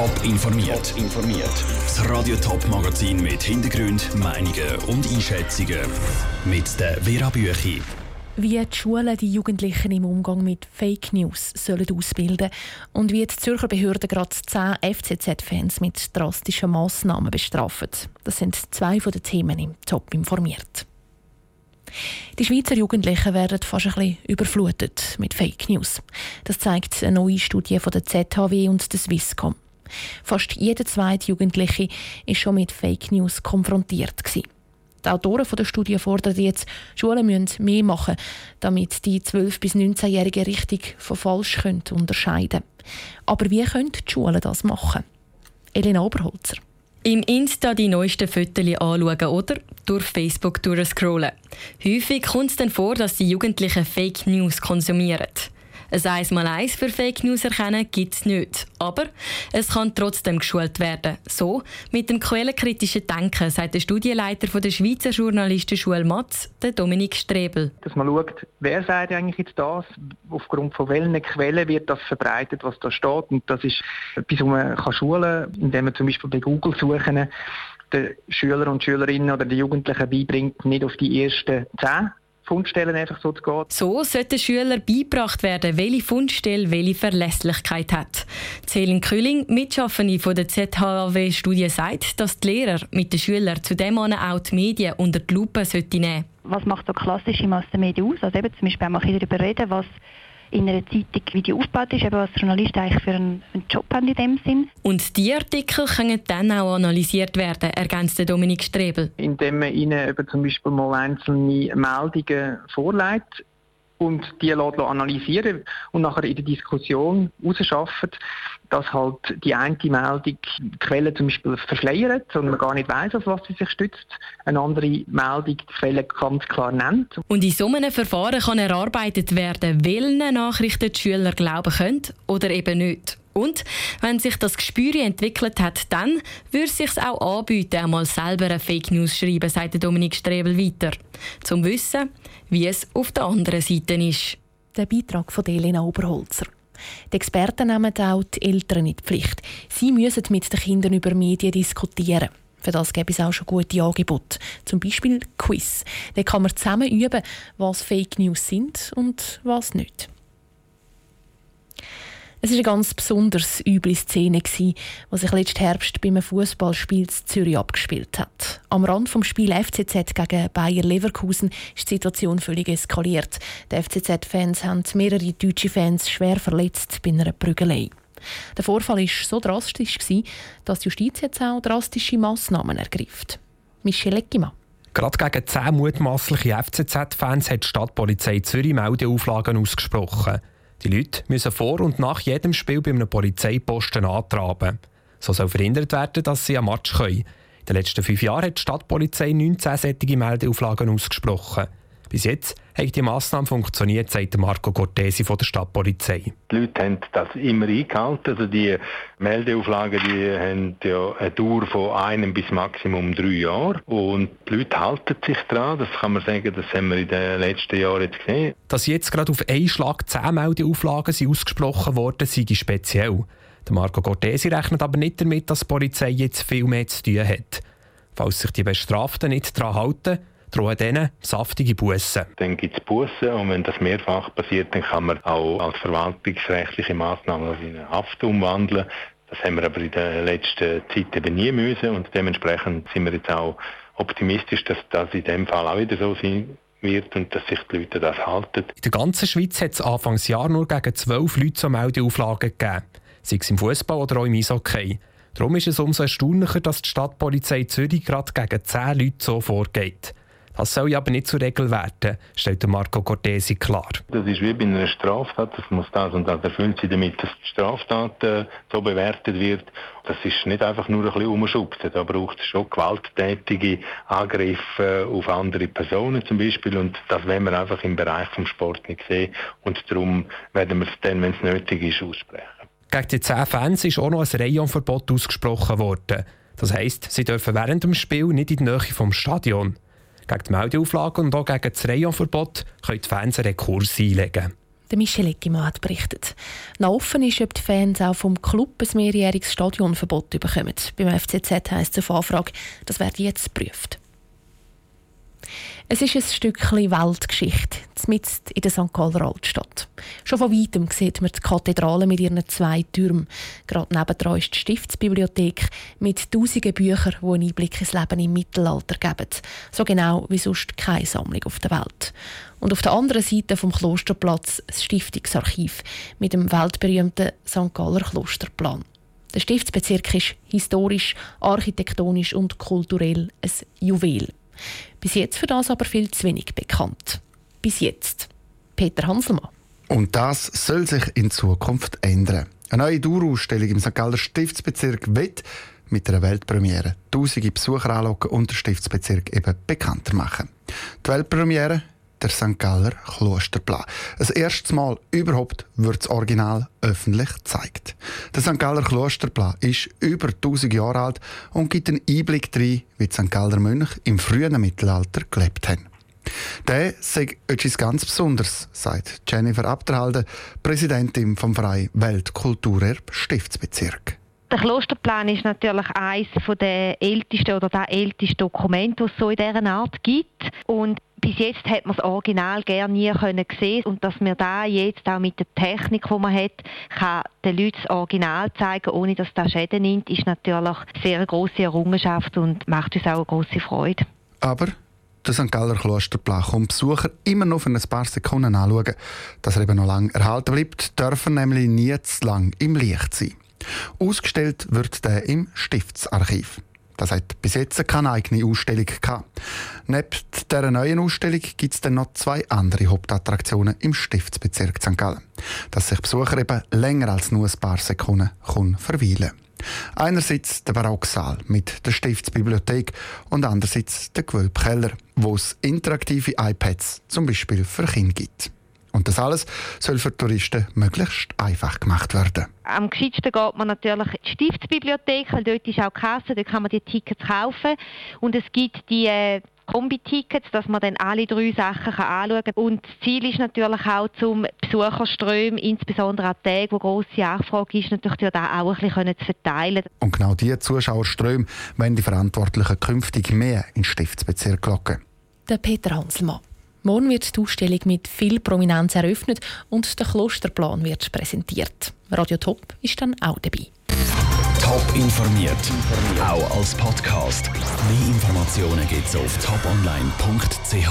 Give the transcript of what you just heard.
Top informiert. informiert. Das Radio Top Magazin mit Hintergrund, Meinungen und Einschätzungen mit der Vera Büchi. Wie die Schulen die Jugendlichen im Umgang mit Fake News sollen ausbilden und wie die Zürcher Behörden gerade 10 FCZ-Fans mit drastischen Massnahmen bestrafen. Das sind zwei von den Themen im Top informiert. Die Schweizer Jugendlichen werden fast ein bisschen überflutet mit Fake News. Das zeigt eine neue Studie von der ZHW und der Swisscom. Fast jeder zweite Jugendliche ist schon mit Fake News konfrontiert gewesen. Die Autoren der Studie fordern jetzt, Schulen müssen mehr machen, damit die 12- bis 19-Jährigen richtig von falsch unterscheiden können. Aber wie können die Schulen das machen? Elena Oberholzer. Im Insta die neuesten Fotos anschauen oder durch Facebook durchscrollen. Häufig kommt es dann vor, dass die Jugendlichen Fake News konsumieren. Ein eins mal eins für Fake News erkennen gibt es nicht. Aber es kann trotzdem geschult werden. So mit dem quellenkritischen Denken, sagt der Studienleiter der Schweizer Journalistenschule Matz, Dominik Strebel. Dass man schaut, wer sagt eigentlich jetzt das, aufgrund von welchen Quellen wird das verbreitet, was da steht. Und das ist etwas, was man kann schulen kann, indem man zum Beispiel bei Google suchen den Schüler und Schülerinnen oder den Jugendlichen beibringt, nicht auf die ersten zehn Fundstellen einfach so zu gehen. So sollte Schüler beigebracht werden, welche Fundstelle welche Verlässlichkeit hat. Celine Kühling, Mitschaffende von der ZHW-Studie, sagt, dass die Lehrer mit den Schülern zudem auch die Medien unter die Lupe nehmen sollten. Was macht so klassische Massenmedien aus? Also eben zum Beispiel auch darüber reden, was in einer Zeitung, wie die aufgebaut ist, eben was Journalisten eigentlich für einen, einen Job haben in dem Sinn. Und die Artikel können dann auch analysiert werden, ergänzt Dominik Strebel. Indem man ihnen eben zum Beispiel mal einzelne Meldungen vorlegt und die analysieren und nachher in der Diskussion rausschaffen, dass halt die eine Meldung die Quelle zum Beispiel verschleiert und man gar nicht weiß, auf was sie sich stützt. Eine andere Meldung die Quelle ganz klar nennt. Und in so einem Verfahren kann erarbeitet werden, welche Nachrichten die Schüler glauben können oder eben nicht. Und wenn sich das Gespür entwickelt hat, dann würde es sich auch anbieten, einmal selber eine Fake News zu schreiben, sagt Dominik Strebel weiter. Zum Wissen, wie es auf der anderen Seite ist. Der Beitrag von Elena Oberholzer. Die Experten nehmen auch die Eltern in die Pflicht. Sie müssen mit den Kindern über Medien diskutieren. Für das gibt es auch schon gute Angebote. Zum Beispiel Quiz. Da kann man zusammen üben, was Fake News sind und was nicht. Es war eine ganz besonders üble Szene, die sich letzten Herbst beim Fußballspiel in Zürich abgespielt hat. Am Rand des Spiels FCZ gegen Bayer Leverkusen ist die Situation völlig eskaliert. Die FCZ-Fans haben mehrere deutsche Fans schwer verletzt bei einer Prügelei. Der Vorfall war so drastisch, dass die Justiz jetzt auch drastische Massnahmen ergreift. Michel Eckimann. Gerade gegen zehn mutmaßliche FCZ-Fans hat die Stadtpolizei Zürich Meldeauflagen ausgesprochen. Die Leute müssen vor und nach jedem Spiel bei einem Polizeiposten antraben. So soll verhindert werden, dass sie am Match können. In den letzten fünf Jahren hat die Stadtpolizei 19 sättige Meldeauflagen ausgesprochen. Bis jetzt hat die Massnahme funktioniert, sagt Marco Cortesi von der Stadtpolizei. Die Leute haben das immer eingehalten. Also die Meldeauflagen die haben ja eine Dauer von einem bis maximum drei Jahren. Und die Leute halten sich daran. Das kann man sagen, das haben wir in den letzten Jahren jetzt gesehen. Dass jetzt gerade auf einen Schlag zehn Meldeauflagen sind ausgesprochen worden, sei speziell. Der Marco Cortesi rechnet aber nicht damit, dass die Polizei jetzt viel mehr zu tun hat. Falls sich die Bestraften nicht daran halten, drohen denen saftige Bussen. Dann gibt es Bussen und wenn das mehrfach passiert, dann kann man auch als verwaltungsrechtliche Maßnahme in eine Haft umwandeln. Das haben wir aber in der letzten Zeit eben nie müssen und dementsprechend sind wir jetzt auch optimistisch, dass das in dem Fall auch wieder so sein wird und dass sich die Leute das halten. In der ganzen Schweiz hat es Anfangsjahr nur gegen zwölf Leute zu Meldeauflagen gegeben, sei es im Fußball oder auch im Eishockey. Darum ist es umso erstaunlicher, dass die Stadtpolizei Zürich gerade gegen zehn Leute so vorgeht. Das soll ja aber nicht zur Regel werden, stellt Marco Cortesi klar. Das ist wie bei einer Straftat. Es muss das und das erfüllt sein, damit die Straftat äh, so bewertet wird. Das ist nicht einfach nur ein bisschen umschubsen. Da braucht es schon gewalttätige Angriffe auf andere Personen zum Beispiel. Und das wollen wir einfach im Bereich des Sport nicht sehen. Und darum werden wir es dann, wenn es nötig ist, aussprechen. Gegen die 10 Fans ist auch noch ein Rayonverbot ausgesprochen worden. Das heisst, sie dürfen während dem Spiel nicht in die Nähe vom Stadion. Gegen die Meldeauflagen und auch gegen das Rayonverbot können die Fans einen Rekurs einlegen. Der Michel Eckimann hat berichtet. Noch offen ist, ob die Fans auch vom Club ein mehrjähriges Stadionverbot bekommen. Beim FCZ heisst es auf Anfrage, das wird jetzt geprüft. Es ist ein Stückchen Weltgeschichte, mitten in der St. Galler Altstadt. Schon von weitem sieht man die Kathedrale mit ihren zwei Türmen. Gerade nebendran ist die Stiftsbibliothek mit tausenden Büchern, die einen Einblick ins Leben im Mittelalter geben. So genau wie sonst keine Sammlung auf der Welt. Und auf der anderen Seite vom Klosterplatz das Stiftungsarchiv mit dem weltberühmten St. Galler Klosterplan. Der Stiftsbezirk ist historisch, architektonisch und kulturell ein Juwel. Bis jetzt für das aber viel zu wenig bekannt. Bis jetzt. Peter Hanselmann. Und das soll sich in Zukunft ändern. Eine neue Dauerausstellung im St. Galler Stiftsbezirk wird mit einer Weltpremiere tausende Besucher anlocken und den Stiftsbezirk eben bekannter machen. Die Weltpremiere der St. Galler Klosterplan. Das erste Mal überhaupt wird das Original öffentlich gezeigt. Der St. Galler Klosterplan ist über 1000 Jahre alt und gibt einen Einblick darin, wie die St. Galler Mönche im frühen Mittelalter gelebt haben. Der sei etwas ganz Besonderes, sagt Jennifer Abderhalde, Präsidentin vom Verein Weltkulturerb Stiftsbezirk. Der Klosterplan ist natürlich eines der ältesten oder das älteste Dokument, das es so in dieser Art gibt. Und bis jetzt hat man das Original gerne nie können sehen und dass wir da jetzt auch mit der Technik, die man hat, kann den Leuten das Original zeigen, ohne dass das Schäden nimmt, ist natürlich eine sehr große Errungenschaft und macht uns auch eine große Freude. Aber der St. Galler Klosterplan kommt Besucher immer noch für ein paar Sekunden anschauen. Dass er eben noch lange erhalten bleibt, dürfen nämlich nie zu lang im Licht sein. Ausgestellt wird der im Stiftsarchiv. Das hat bis jetzt keine eigene Ausstellung gehabt. Neben dieser neuen Ausstellung gibt es dann noch zwei andere Hauptattraktionen im Stiftsbezirk St. Gallen, dass sich Besucher eben länger als nur ein paar Sekunden verweilen Einerseits der Barocksaal mit der Stiftsbibliothek und andererseits der Gewölbkeller, wo es interaktive iPads zum Beispiel für Kinder gibt. Und das alles soll für Touristen möglichst einfach gemacht werden. Am geschicktesten geht man natürlich in die Stiftsbibliothek, weil dort ist auch die Kasse, dort kann man die Tickets kaufen. Und es gibt die äh, Kombi-Tickets, dass man dann alle drei Sachen kann anschauen kann. Und das Ziel ist natürlich auch, zum Besucherströme, insbesondere an Tagen, wo grosse Nachfrage ist, natürlich auch ein bisschen zu verteilen. Und genau diese Zuschauerströme wollen die Verantwortlichen künftig mehr in Stiftsbezirk locken. Der Peter Hanselmann. Morgen wird die Ausstellung mit viel Prominenz eröffnet und der Klosterplan wird präsentiert. Radio Top ist dann auch dabei. Top informiert, auch als Podcast. Mehr Informationen gibt es auf toponline.ch.